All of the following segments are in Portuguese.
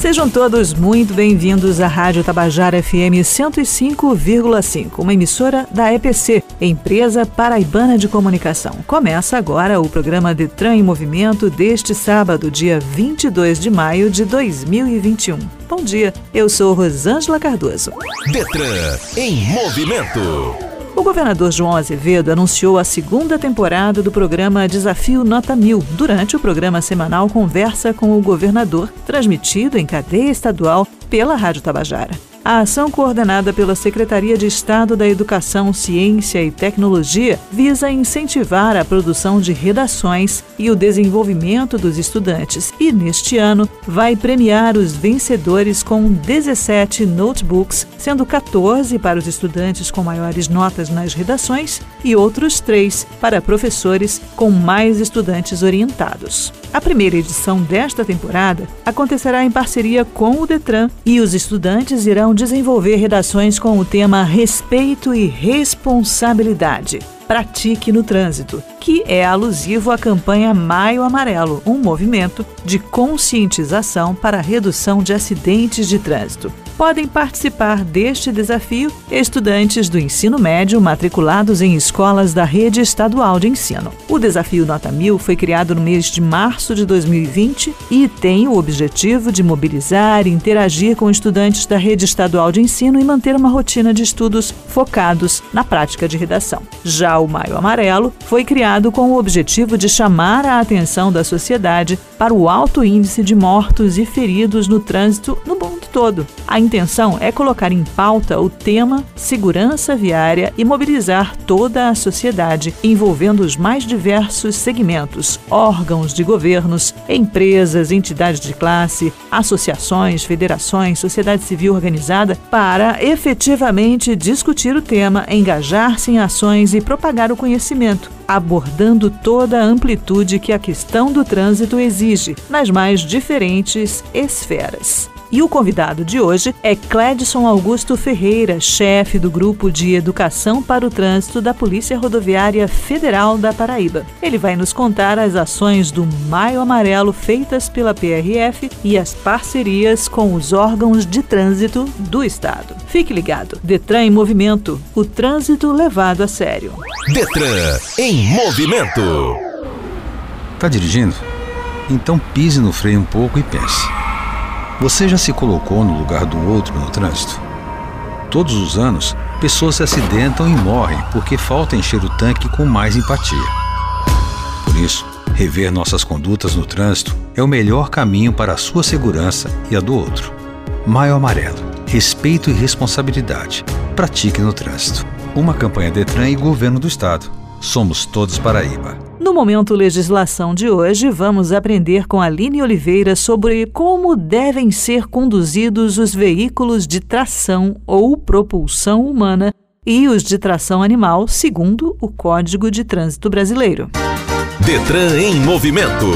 Sejam todos muito bem-vindos à Rádio Tabajara FM 105,5, uma emissora da EPC, Empresa Paraibana de Comunicação. Começa agora o programa Detran em Movimento deste sábado, dia 22 de maio de 2021. Bom dia, eu sou Rosângela Cardoso. Detran em movimento. O governador João Azevedo anunciou a segunda temporada do programa Desafio Nota Mil, durante o programa semanal Conversa com o Governador, transmitido em cadeia estadual pela Rádio Tabajara. A ação coordenada pela Secretaria de Estado da Educação, Ciência e Tecnologia visa incentivar a produção de redações e o desenvolvimento dos estudantes e, neste ano, vai premiar os vencedores com 17 notebooks, sendo 14 para os estudantes com maiores notas nas redações e outros três para professores com mais estudantes orientados. A primeira edição desta temporada acontecerá em parceria com o Detran e os estudantes irão desenvolver redações com o tema Respeito e Responsabilidade. Pratique no Trânsito, que é alusivo à campanha Maio Amarelo, um movimento de conscientização para a redução de acidentes de trânsito podem participar deste desafio estudantes do ensino médio matriculados em escolas da rede estadual de ensino. O desafio Nota Mil foi criado no mês de março de 2020 e tem o objetivo de mobilizar e interagir com estudantes da rede estadual de ensino e manter uma rotina de estudos focados na prática de redação. Já o Maio Amarelo foi criado com o objetivo de chamar a atenção da sociedade para o alto índice de mortos e feridos no trânsito no mundo todo. A intenção é colocar em pauta o tema segurança viária e mobilizar toda a sociedade, envolvendo os mais diversos segmentos, órgãos de governos, empresas, entidades de classe, associações, federações, sociedade civil organizada, para efetivamente discutir o tema, engajar-se em ações e propagar o conhecimento, abordando toda a amplitude que a questão do trânsito exige, nas mais diferentes esferas. E o convidado de hoje é Cledson Augusto Ferreira, chefe do Grupo de Educação para o Trânsito da Polícia Rodoviária Federal da Paraíba. Ele vai nos contar as ações do Maio Amarelo feitas pela PRF e as parcerias com os órgãos de trânsito do Estado. Fique ligado. Detran em movimento. O trânsito levado a sério. Detran em movimento. Tá dirigindo? Então pise no freio um pouco e pense. Você já se colocou no lugar do outro no trânsito? Todos os anos, pessoas se acidentam e morrem porque falta encher o tanque com mais empatia. Por isso, rever nossas condutas no trânsito é o melhor caminho para a sua segurança e a do outro. Maio Amarelo. Respeito e responsabilidade. Pratique no trânsito. Uma campanha Detran e Governo do Estado. Somos todos Paraíba. No Momento Legislação de hoje, vamos aprender com Aline Oliveira sobre como devem ser conduzidos os veículos de tração ou propulsão humana e os de tração animal, segundo o Código de Trânsito Brasileiro. Detran em movimento.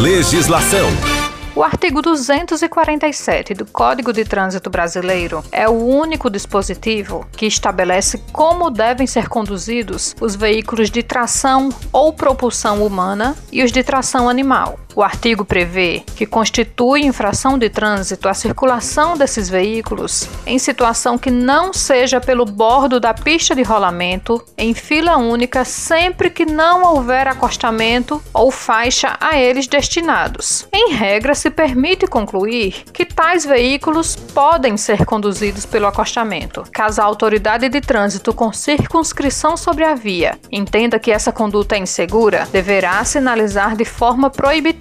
Legislação. O artigo 247 do Código de Trânsito Brasileiro é o único dispositivo que estabelece como devem ser conduzidos os veículos de tração ou propulsão humana e os de tração animal. O artigo prevê que constitui infração de trânsito a circulação desses veículos em situação que não seja pelo bordo da pista de rolamento em fila única sempre que não houver acostamento ou faixa a eles destinados. Em regra, se permite concluir que tais veículos podem ser conduzidos pelo acostamento, caso a autoridade de trânsito com circunscrição sobre a via entenda que essa conduta é insegura, deverá sinalizar de forma proibitiva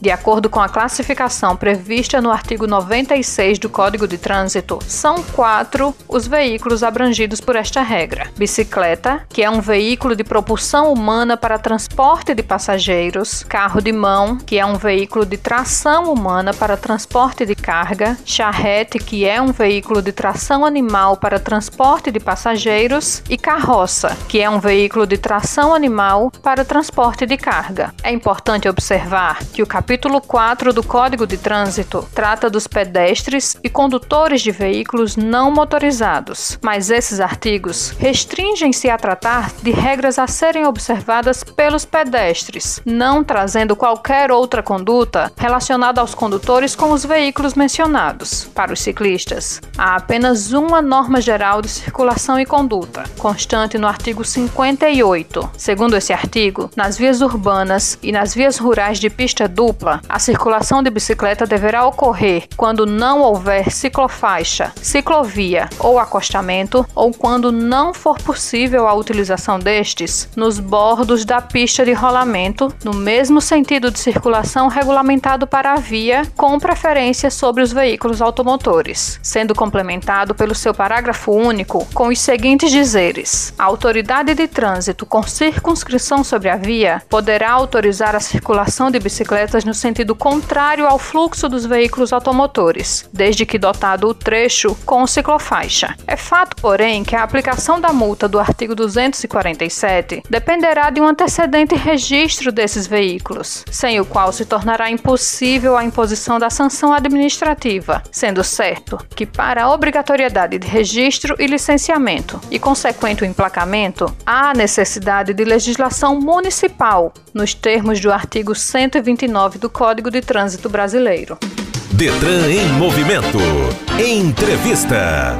de acordo com a classificação prevista no artigo 96 do Código de Trânsito, são quatro os veículos abrangidos por esta regra: bicicleta, que é um veículo de propulsão humana para transporte de passageiros, carro de mão, que é um veículo de tração humana para transporte de carga, charrete, que é um veículo de tração animal para transporte de passageiros, e carroça, que é um veículo de tração animal para transporte de carga. É importante observar que o capítulo 4 do Código de Trânsito trata dos pedestres e condutores de veículos não motorizados, mas esses artigos restringem-se a tratar de regras a serem observadas pelos pedestres, não trazendo qualquer outra conduta relacionada aos condutores com os veículos mencionados. Para os ciclistas, há apenas uma norma geral de circulação e conduta, constante no artigo 58. Segundo esse artigo, nas vias urbanas e nas vias rurais de pista dupla, a circulação de bicicleta deverá ocorrer quando não houver ciclofaixa, ciclovia ou acostamento, ou quando não for possível a utilização destes nos bordos da pista de rolamento, no mesmo sentido de circulação regulamentado para a via, com preferência sobre os veículos automotores, sendo complementado pelo seu parágrafo único com os seguintes dizeres: a autoridade de trânsito com circunscrição sobre a via poderá autorizar a circulação de bicicletas no sentido contrário ao fluxo dos veículos automotores, desde que dotado o trecho com ciclofaixa. É fato, porém, que a aplicação da multa do artigo 247 dependerá de um antecedente registro desses veículos, sem o qual se tornará impossível a imposição da sanção administrativa, sendo certo que para a obrigatoriedade de registro e licenciamento e consequente emplacamento, há necessidade de legislação municipal, nos termos do artigo 129 do Código de Trânsito Brasileiro. Detran em movimento. Entrevista.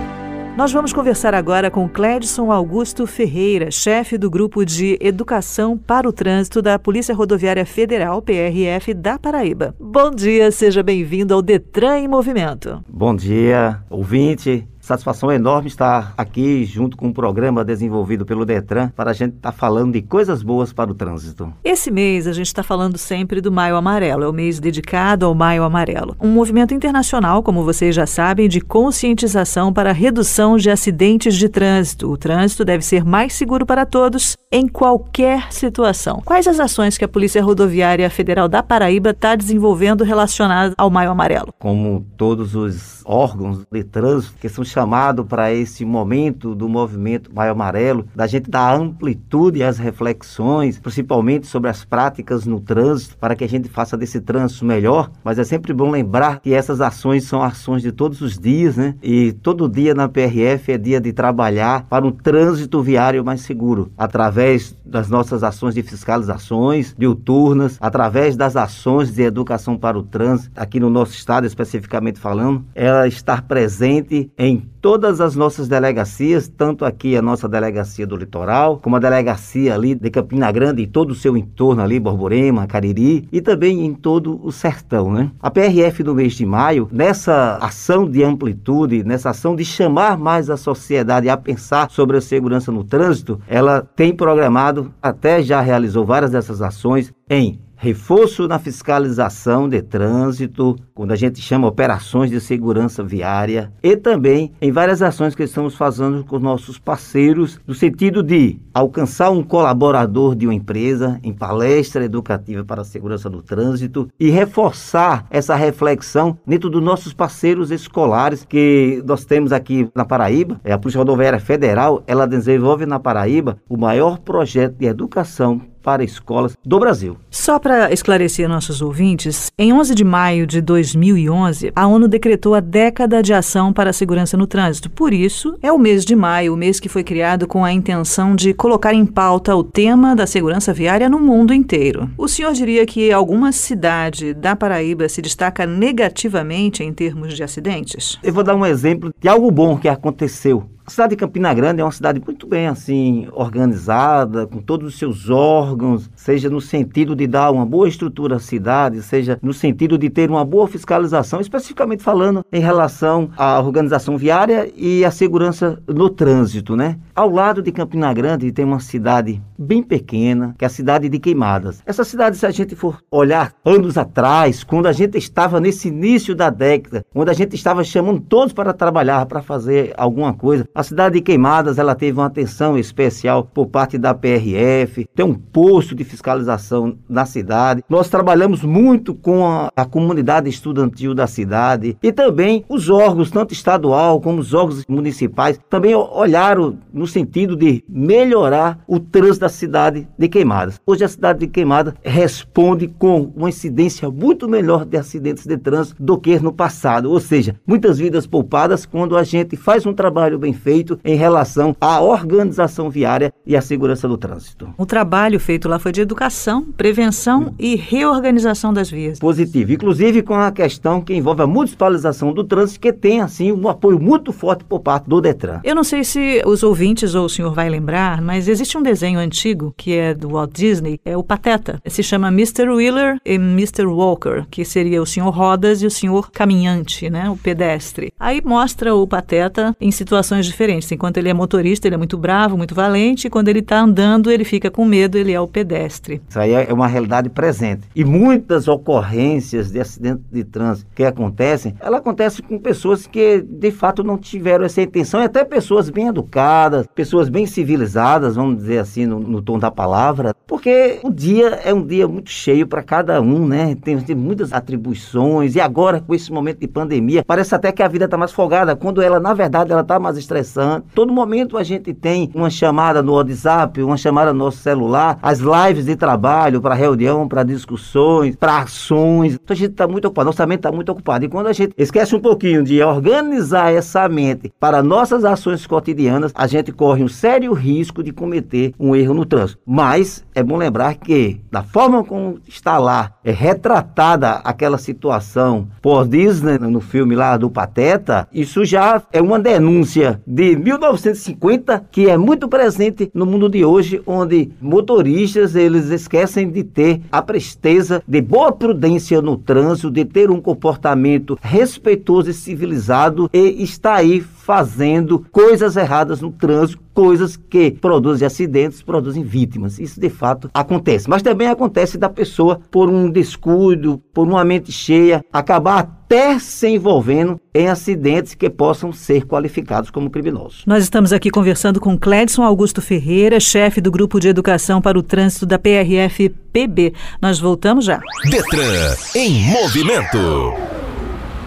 Nós vamos conversar agora com Cledson Augusto Ferreira, chefe do Grupo de Educação para o Trânsito da Polícia Rodoviária Federal, PRF, da Paraíba. Bom dia, seja bem-vindo ao Detran em Movimento. Bom dia, ouvinte. Satisfação enorme estar aqui junto com um programa desenvolvido pelo Detran para a gente estar tá falando de coisas boas para o trânsito. Esse mês a gente está falando sempre do Maio Amarelo, é o mês dedicado ao Maio Amarelo. Um movimento internacional, como vocês já sabem, de conscientização para a redução de acidentes de trânsito. O trânsito deve ser mais seguro para todos em qualquer situação. Quais as ações que a Polícia Rodoviária Federal da Paraíba está desenvolvendo relacionadas ao Maio Amarelo? Como todos os órgãos de trânsito que são chamados para esse momento do movimento Maio Amarelo, da gente dar amplitude às reflexões, principalmente sobre as práticas no trânsito, para que a gente faça desse trânsito melhor. Mas é sempre bom lembrar que essas ações são ações de todos os dias, né? E todo dia na PRF é dia de trabalhar para um trânsito viário mais seguro, através das nossas ações de fiscalizações diuturnas, através das ações de educação para o trânsito, aqui no nosso estado especificamente falando, ela estar presente em todas as nossas delegacias, tanto aqui a nossa delegacia do litoral, como a delegacia ali de Campina Grande e todo o seu entorno ali, Borborema, Cariri, e também em todo o sertão, né? A PRF no mês de maio, nessa ação de amplitude, nessa ação de chamar mais a sociedade a pensar sobre a segurança no trânsito, ela tem programado, até já realizou várias dessas ações em reforço na fiscalização de trânsito, quando a gente chama operações de segurança viária, e também em várias ações que estamos fazendo com nossos parceiros, no sentido de alcançar um colaborador de uma empresa em palestra educativa para a segurança do trânsito e reforçar essa reflexão dentro dos nossos parceiros escolares que nós temos aqui na Paraíba. É a Polícia Rodoviária Federal, ela desenvolve na Paraíba o maior projeto de educação para escolas do Brasil. Só para esclarecer nossos ouvintes, em 11 de maio de 2011, a ONU decretou a década de ação para a segurança no trânsito. Por isso, é o mês de maio, o mês que foi criado com a intenção de colocar em pauta o tema da segurança viária no mundo inteiro. O senhor diria que alguma cidade da Paraíba se destaca negativamente em termos de acidentes? Eu vou dar um exemplo de algo bom que aconteceu a cidade de Campina Grande é uma cidade muito bem assim organizada, com todos os seus órgãos, seja no sentido de dar uma boa estrutura à cidade, seja no sentido de ter uma boa fiscalização, especificamente falando em relação à organização viária e à segurança no trânsito, né? Ao lado de Campina Grande tem uma cidade bem pequena, que é a cidade de Queimadas. Essa cidade, se a gente for olhar anos atrás, quando a gente estava nesse início da década, quando a gente estava chamando todos para trabalhar, para fazer alguma coisa, A cidade de Queimadas, ela teve uma atenção especial por parte da PRF, tem um posto de fiscalização na cidade. Nós trabalhamos muito com a, a comunidade estudantil da cidade e também os órgãos, tanto estadual como os órgãos municipais, também olharam no sentido de melhorar o trânsito da cidade de Queimadas. Hoje a cidade de Queimadas responde com uma incidência muito melhor de acidentes de trânsito do que no passado, ou seja, muitas vidas poupadas quando a gente faz um trabalho bem feito em relação à organização viária e à segurança do trânsito. O trabalho feito lá foi de educação, prevenção e reorganização das vias. Positivo, inclusive com a questão que envolve a municipalização do trânsito, que tem assim um apoio muito forte por parte do Detran. Eu não sei se os ouvintes ou o senhor vai lembrar, mas existe um desenho antigo que é do Walt Disney, é o Pateta. Se chama Mr. Wheeler e Mr. Walker, que seria o senhor rodas e o senhor caminhante, né, o pedestre. Aí mostra o Pateta em situações diferentes. Enquanto ele é motorista, ele é muito bravo, muito valente, e quando ele está andando, ele fica com medo, ele é o pedestre. Isso aí é uma realidade presente. E muitas ocorrências de acidente de trânsito que acontecem, ela acontece com pessoas que de fato não tiveram essa intenção, e até pessoas bem educadas, pessoas bem civilizadas, vamos dizer assim, no, no tom da palavra, porque o dia é um dia muito cheio para cada um, né? Tem, tem muitas atribuições, e agora, com esse momento de pandemia, parece até que a vida está mais folgada, quando ela, na verdade, ela está mais estressante. Todo momento a gente tem uma chamada no WhatsApp, uma chamada no nosso celular, as lives de trabalho para reunião, para discussões, para ações. Então a gente está muito ocupado, nossa mente está muito ocupada. E quando a gente esquece um pouquinho de organizar essa mente para nossas ações cotidianas, a gente corre um sério risco de cometer um erro no trânsito. Mas é bom lembrar que, da forma como está lá, é retratada aquela situação pós-Disney, no filme lá do Pateta, isso já é uma denúncia de 1950 que é muito presente no mundo de hoje, onde motoristas eles esquecem de ter a presteza de boa prudência no trânsito, de ter um comportamento respeitoso e civilizado e está aí fazendo coisas erradas no trânsito, coisas que produzem acidentes, produzem vítimas. Isso de fato acontece. Mas também acontece da pessoa, por um descuido, por uma mente cheia, acabar até se envolvendo em acidentes que possam ser qualificados como criminosos. Nós estamos aqui conversando com Cledson Augusto Ferreira, chefe do Grupo de Educação para o Trânsito da PRF-PB. Nós voltamos já. Detran em movimento.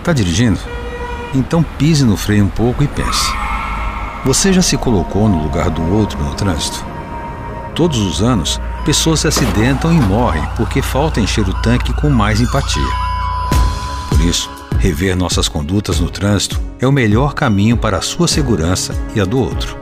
Tá dirigindo? Então pise no freio um pouco e pense. Você já se colocou no lugar do outro no trânsito? Todos os anos, pessoas se acidentam e morrem porque falta encher o tanque com mais empatia. Por isso, rever nossas condutas no trânsito é o melhor caminho para a sua segurança e a do outro.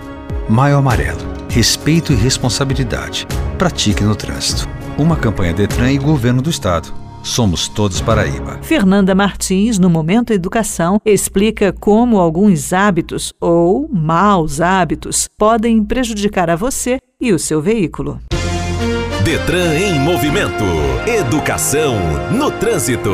Maio Amarelo. Respeito e responsabilidade. Pratique no trânsito. Uma campanha Detran e Governo do Estado. Somos todos Paraíba. Fernanda Martins, no Momento Educação, explica como alguns hábitos ou maus hábitos podem prejudicar a você e o seu veículo. Detran em movimento. Educação no trânsito.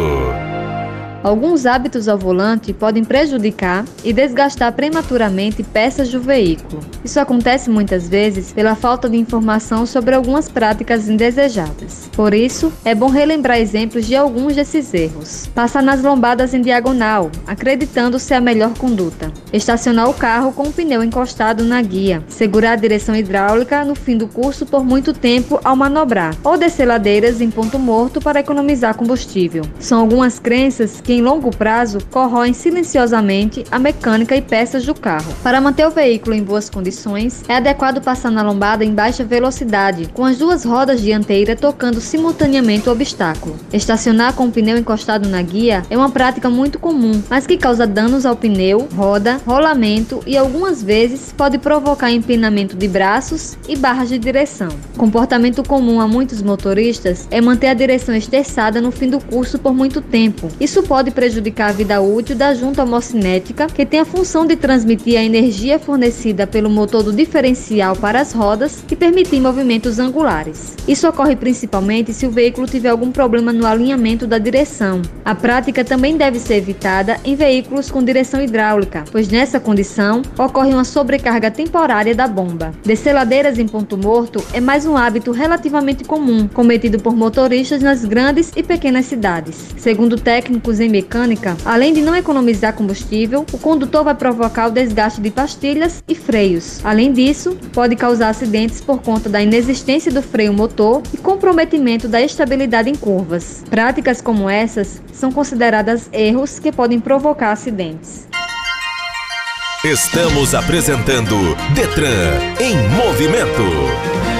Alguns hábitos ao volante podem prejudicar e desgastar prematuramente peças do veículo. Isso acontece muitas vezes pela falta de informação sobre algumas práticas indesejadas. Por isso, é bom relembrar exemplos de alguns desses erros. Passar nas lombadas em diagonal, acreditando ser a melhor conduta. Estacionar o carro com o pneu encostado na guia. Segurar a direção hidráulica no fim do curso por muito tempo ao manobrar. Ou descer ladeiras em ponto morto para economizar combustível. São algumas crenças que em longo prazo corroem silenciosamente a mecânica e peças do carro. Para manter o veículo em boas condições, é adequado passar na lombada em baixa velocidade, com as duas rodas dianteiras tocando simultaneamente o obstáculo. Estacionar com o pneu encostado na guia é uma prática muito comum, mas que causa danos ao pneu, roda, rolamento e algumas vezes pode provocar empinamento de braços e barras de direção. Comportamento comum a muitos motoristas é manter a direção esterçada no fim do curso por muito tempo. Isso pode pode prejudicar a vida útil da junta homocinética, que tem a função de transmitir a energia fornecida pelo motor do diferencial para as rodas e permitir movimentos angulares. Isso ocorre principalmente se o veículo tiver algum problema no alinhamento da direção. A prática também deve ser evitada em veículos com direção hidráulica, pois nessa condição ocorre uma sobrecarga temporária da bomba. Descer ladeiras em ponto morto é mais um hábito relativamente comum, cometido por motoristas nas grandes e pequenas cidades. Segundo técnicos em mecânica, além de não economizar combustível, o condutor vai provocar o desgaste de pastilhas e freios. Além disso, pode causar acidentes por conta da inexistência do freio motor e comprometimento da estabilidade em curvas. Práticas como essas são consideradas erros que podem provocar acidentes. Estamos apresentando Detran em movimento.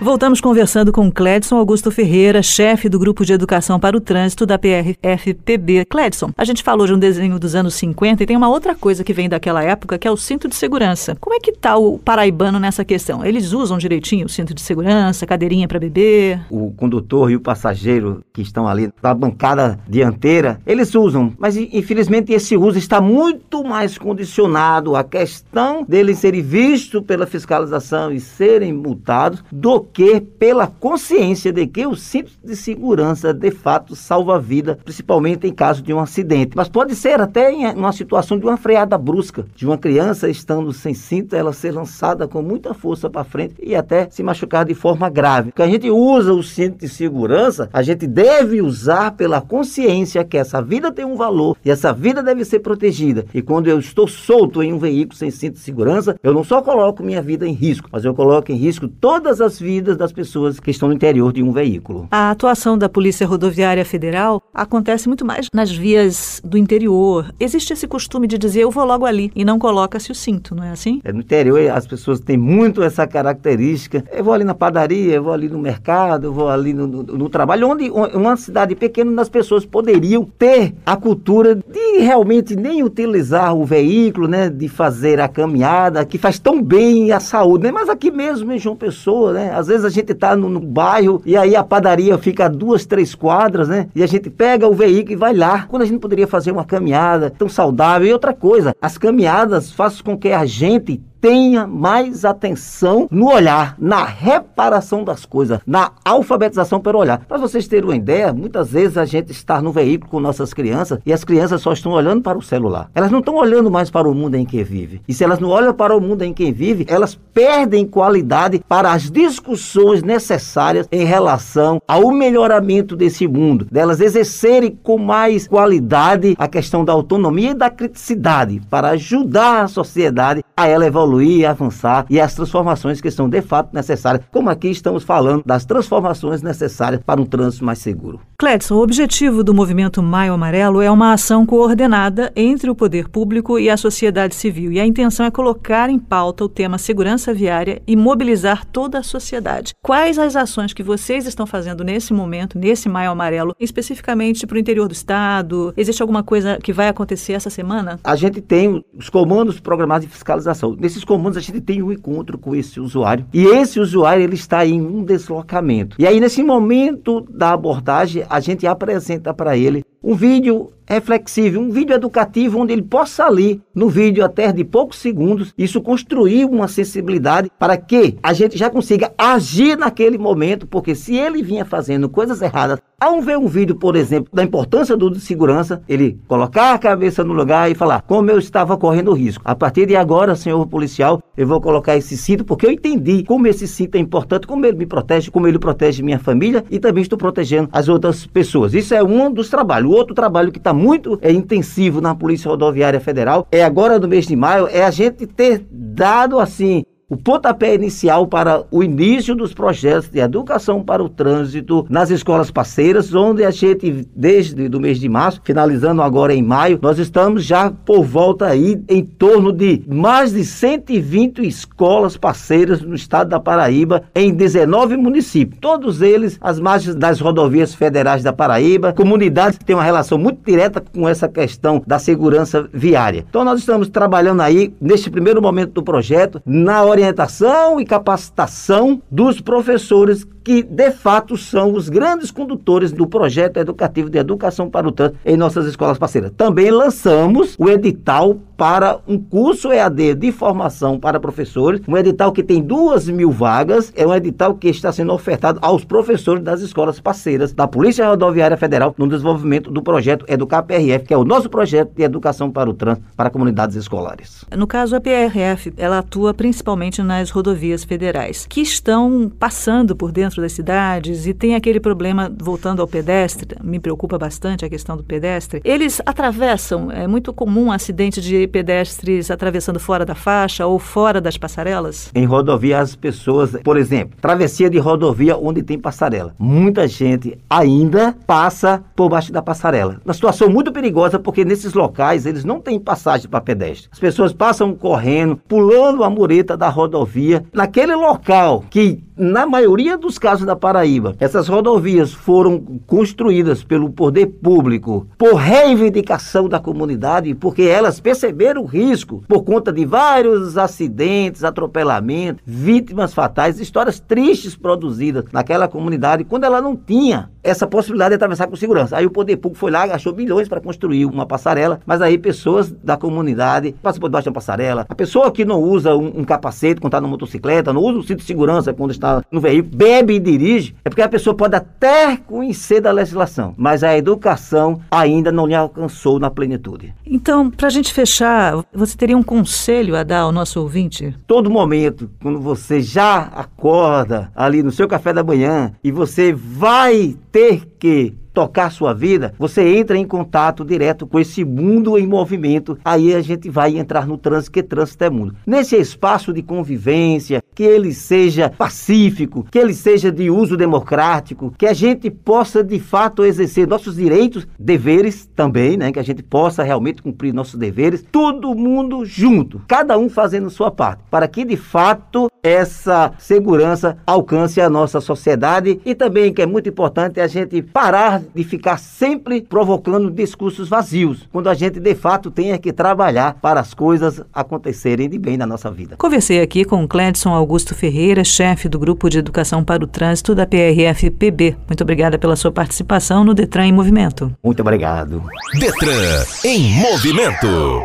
Voltamos conversando com Cledson Augusto Ferreira, chefe do Grupo de Educação para o Trânsito da PRFPB. Cledson, a gente falou de um desenho dos anos 50 e tem uma outra coisa que vem daquela época, que é o cinto de segurança. Como é que está o paraibano nessa questão? Eles usam direitinho o cinto de segurança, cadeirinha para beber? O condutor e o passageiro que estão ali na bancada dianteira, eles usam, mas infelizmente esse uso está muito mais condicionado à questão deles serem vistos pela fiscalização e serem multados do que pela consciência de que o cinto de segurança de fato salva a vida, principalmente em caso de um acidente. Mas pode ser até em uma situação de uma freada brusca, de uma criança estando sem cinto, ela ser lançada com muita força para frente e até se machucar de forma grave. Que a gente usa o cinto de segurança, a gente deve usar pela consciência que essa vida tem um valor e essa vida deve ser protegida. E quando eu estou solto em um veículo sem cinto de segurança, eu não só coloco minha vida em risco, mas eu coloco em risco todas as vidas vidas das pessoas que estão no interior de um veículo. A atuação da Polícia Rodoviária Federal acontece muito mais nas vias do interior. Existe esse costume de dizer eu vou logo ali e não coloca-se o cinto, não é assim? É, no interior as pessoas têm muito essa característica. Eu vou ali na padaria, eu vou ali no mercado, eu vou ali no, no, no trabalho, onde uma cidade pequena as pessoas poderiam ter a cultura de realmente nem utilizar o veículo, né, de fazer a caminhada que faz tão bem à saúde, né? Mas aqui mesmo em João Pessoa, né, às vezes a gente está no, no, bairro e aí a padaria fica a duas, três quadras, né? E a gente pega o veículo e vai lá. Quando a gente poderia fazer uma caminhada tão saudável. E outra coisa, as caminhadas fazem com que a gente tenha mais atenção no olhar, na reparação das coisas, na alfabetização pelo olhar. Para vocês terem uma ideia, muitas vezes a gente está no veículo com nossas crianças e as crianças só estão olhando para o celular. Elas não estão olhando mais para o mundo em que vive. E se elas não olham para o mundo em que vive, elas perdem qualidade para as discussões necessárias em relação ao melhoramento desse mundo, delas exercerem com mais qualidade a questão da autonomia e da criticidade para ajudar a sociedade a ela evoluir evoluir e avançar e as transformações que são de fato necessárias, como aqui estamos falando das transformações necessárias para um trânsito mais seguro. Cledson, o objetivo do movimento Maio Amarelo é uma ação coordenada entre o poder público e a sociedade civil, e a intenção é colocar em pauta o tema segurança viária e mobilizar toda a sociedade. Quais as ações que vocês estão fazendo nesse momento, nesse Maio Amarelo, especificamente para o interior do estado? Existe alguma coisa que vai acontecer essa semana? A gente tem os comandos programados de fiscalização. Nesses comandos a gente tem um encontro com esse usuário e esse usuário ele está em um deslocamento. E aí nesse momento da abordagem a gente apresenta para ele um vídeo reflexivo, um vídeo educativo onde ele possa ali, no vídeo até de poucos segundos, isso construir uma sensibilidade para que a gente já consiga agir naquele momento, porque se ele vinha fazendo coisas erradas, ao ver um vídeo, por exemplo, da importância do de segurança, ele colocar a cabeça no lugar e falar como eu estava correndo risco. A partir de agora, senhor policial, eu vou colocar esse cinto porque eu entendi como esse cinto é importante, como ele me protege, como ele protege minha família e também estou protegendo as outras pessoas. Isso é um dos trabalhos. O outro trabalho que está muito é, intensivo na Polícia Rodoviária Federal, é agora no mês de maio, é a gente ter dado assim o pontapé inicial para o início dos projetos de educação para o trânsito nas escolas parceiras, onde a gente, desde o mês de março, finalizando agora em maio, nós estamos já por volta aí em torno de mais de 120 escolas parceiras no estado da Paraíba, em 19 municípios. Todos eles as margens das rodovias federais da Paraíba, comunidades que têm uma relação muito direta com essa questão da segurança viária. Então nós estamos trabalhando aí, neste primeiro momento do projeto, na hora orientação e capacitação dos professores que de fato são os grandes condutores do projeto educativo de educação para o trânsito em nossas escolas parceiras. Também lançamos o edital para um curso EAD de formação para professores, um edital que tem duas mil vagas, é um edital que está sendo ofertado aos professores das escolas parceiras da Polícia Rodoviária Federal no desenvolvimento do projeto Educar PRF, que é o nosso projeto de educação para o trânsito para comunidades escolares. No caso, a PRF, ela atua principalmente nas rodovias federais, que estão passando por dentro centro das cidades e tem aquele problema, voltando ao pedestre, me preocupa bastante a questão do pedestre, eles atravessam, é muito comum acidente de pedestres atravessando fora da faixa ou fora das passarelas? Em rodovia, as pessoas, por exemplo, travessia de rodovia onde tem passarela. Muita gente ainda passa por baixo da passarela. Uma situação muito perigosa porque nesses locais eles não têm passagem para pedestre. As pessoas passam correndo, pulando a mureta da rodovia. Naquele local que na maioria dos casos da Paraíba, essas rodovias foram construídas pelo poder público por reivindicação da comunidade, porque elas perceberam o risco por conta de vários acidentes, atropelamentos, vítimas fatais, histórias tristes produzidas naquela comunidade quando ela não tinha essa possibilidade de atravessar com segurança. Aí o poder público foi lá, gastou bilhões para construir uma passarela, mas aí pessoas da comunidade passam por debaixo da passarela. A pessoa que não usa um, um capacete quando está na motocicleta, não usa o cinto de segurança quando está está no veículo, bebe e dirige, é porque a pessoa pode até conhecer da legislação, mas a educação ainda não lhe alcançou na plenitude. Então, para a gente fechar, você teria um conselho a dar ao nosso ouvinte? Todo momento, quando você já acorda ali no seu café da manhã e você vai ter que tocar sua vida, você entra em contato direto com esse mundo em movimento. Aí a gente vai entrar no trânsito, que trânsito é mundo. Nesse espaço de convivência, que ele seja pacífico, que ele seja de uso democrático, que a gente possa de fato exercer nossos direitos, deveres também, né? Que a gente possa realmente cumprir nossos deveres, todo mundo junto, cada um fazendo sua parte, para que de fato essa segurança alcance a nossa sociedade e também que é muito importante a gente parar de ficar sempre provocando discursos vazios, quando a gente de fato tem que trabalhar para as coisas acontecerem de bem na nossa vida. Conversei aqui com Cledson Augusto Ferreira, chefe do Grupo de Educação para o Trânsito da PRF-PB. Muito obrigada pela sua participação no Detran em Movimento. Muito obrigado. Detran em Movimento.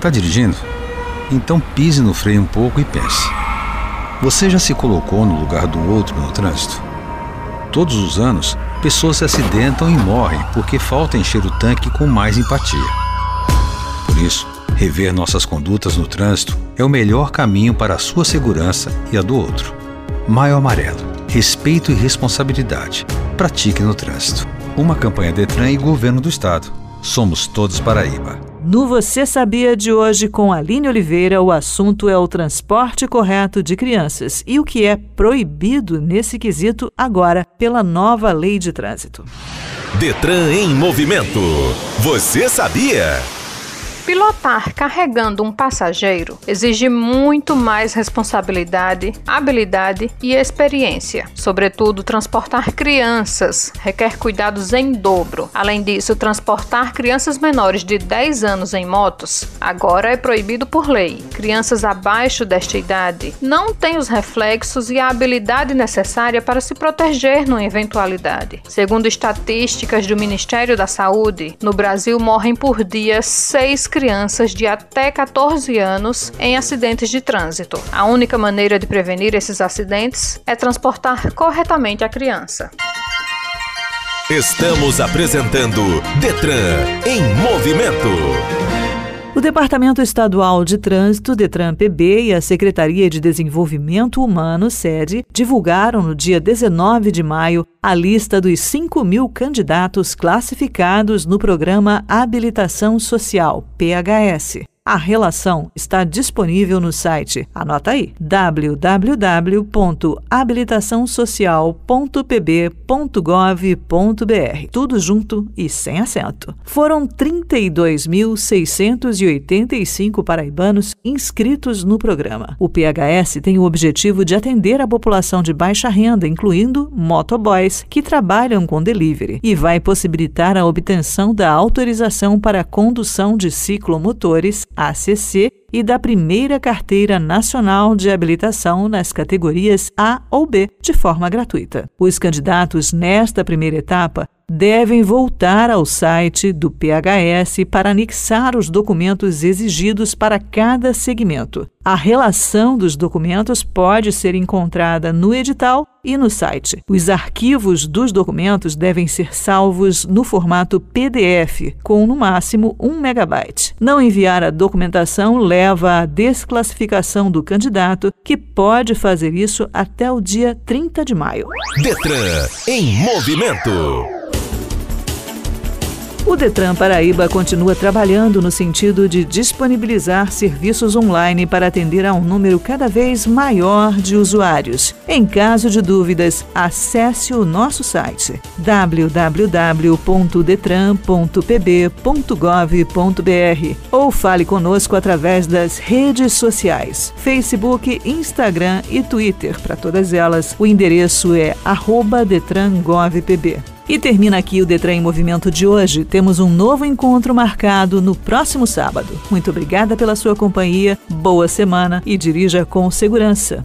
Tá dirigindo? Então pise no freio um pouco e pense. Você já se colocou no lugar do outro no trânsito? Todos os anos, pessoas se acidentam e morrem porque falta encher o tanque com mais empatia. Por isso, rever nossas condutas no trânsito é o melhor caminho para a sua segurança e a do outro. Maio Amarelo. Respeito e responsabilidade. Pratique no trânsito. Uma campanha Detran e Governo do Estado. Somos todos Paraíba. No Você Sabia de hoje, com Aline Oliveira, o assunto é o transporte correto de crianças e o que é proibido nesse quesito agora pela nova lei de trânsito. Detran em movimento. Você sabia? Pilotar carregando um passageiro exige muito mais responsabilidade, habilidade e experiência. Sobretudo, transportar crianças requer cuidados em dobro. Além disso, transportar crianças menores de 10 anos em motos agora é proibido por lei. Crianças abaixo desta idade não têm os reflexos e a habilidade necessária para se proteger numa eventualidade. Segundo estatísticas do Ministério da Saúde, no Brasil morrem por dia seis crianças de até 14 anos em acidentes de trânsito. A única maneira de prevenir esses acidentes é transportar corretamente a criança. Estamos apresentando Detran em movimento. O Departamento Estadual de Trânsito, Detran PB, e a Secretaria de Desenvolvimento Humano, SEDE, divulgaram no dia 19 de maio a lista dos 5 mil candidatos classificados no programa Habilitação Social, PHS. A relação está disponível no site, anota aí, www.habilitaçãosocial.pb.gov.br. Tudo junto e sem acento. Foram 32.685 paraibanos inscritos no programa. O PHS tem o objetivo de atender a população de baixa renda, incluindo motoboys que trabalham com delivery, e vai possibilitar a obtenção da autorização para a condução de ciclomotores ACC e da primeira carteira nacional de habilitação nas categorias A ou B, de forma gratuita. Os candidatos nesta primeira etapa devem voltar ao site do PHS para anexar os documentos exigidos para cada segmento. A relação dos documentos pode ser encontrada no edital e no site. Os arquivos dos documentos devem ser salvos no formato PDF, com no máximo 1 megabyte. Não enviar a documentação leva à desclassificação do candidato, que pode fazer isso até o dia 30 de maio. Detran em movimento. O Detran Paraíba continua trabalhando no sentido de disponibilizar serviços online para atender a um número cada vez maior de usuários. Em caso de dúvidas, acesse o nosso site www.detran.pb.gov.br ou fale conosco através das redes sociais: Facebook, Instagram e Twitter. Para todas elas, o endereço é @detrangovpb. E termina aqui o Detran em Movimento de hoje. Temos um novo encontro marcado no próximo sábado. Muito obrigada pela sua companhia, boa semana e dirija com segurança.